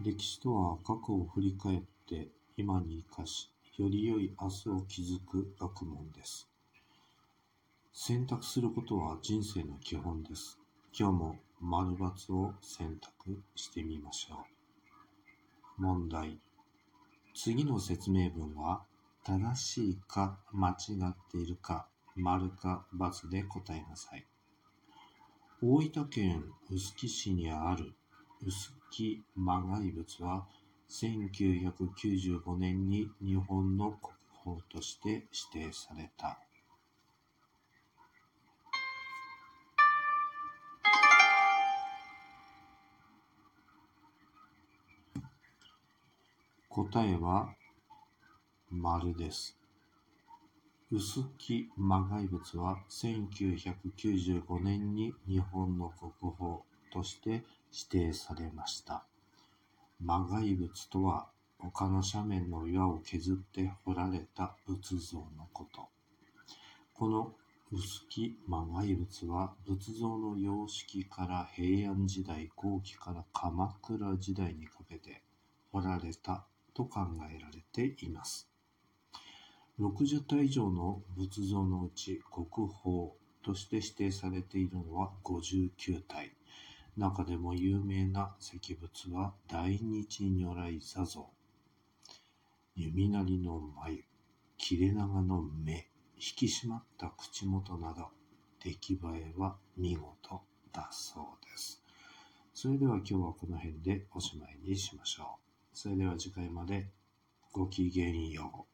歴史とは過去を振り返って今に生かし、より良い明日を築く学問です。選択することは人生の基本です。今日も丸×を選択してみましょう。問題。次の説明文は正しいか間違っているか丸か×で答えなさい。大分県臼杵市にある臼杵磨崖仏は1995年に日本の国宝として指定された。答えは丸です。臼杵磨崖仏は1995年に日本の国宝として指定されました。磨崖仏とは丘の斜面の岩を削って彫られた仏像のこと。この臼杵磨崖仏は仏像の様式から平安時代後期から鎌倉時代にかけて彫られたと考えられています。60体以上の仏像のうち国宝として指定されているのは59体。中でも有名な石仏は大日如来座像。弓なりの眉、切れ長の目、引き締まった口元など、出来栄えは見事だそうです。それでは今日はこの辺でおしまいにしましょう。それでは次回までごきげんよう。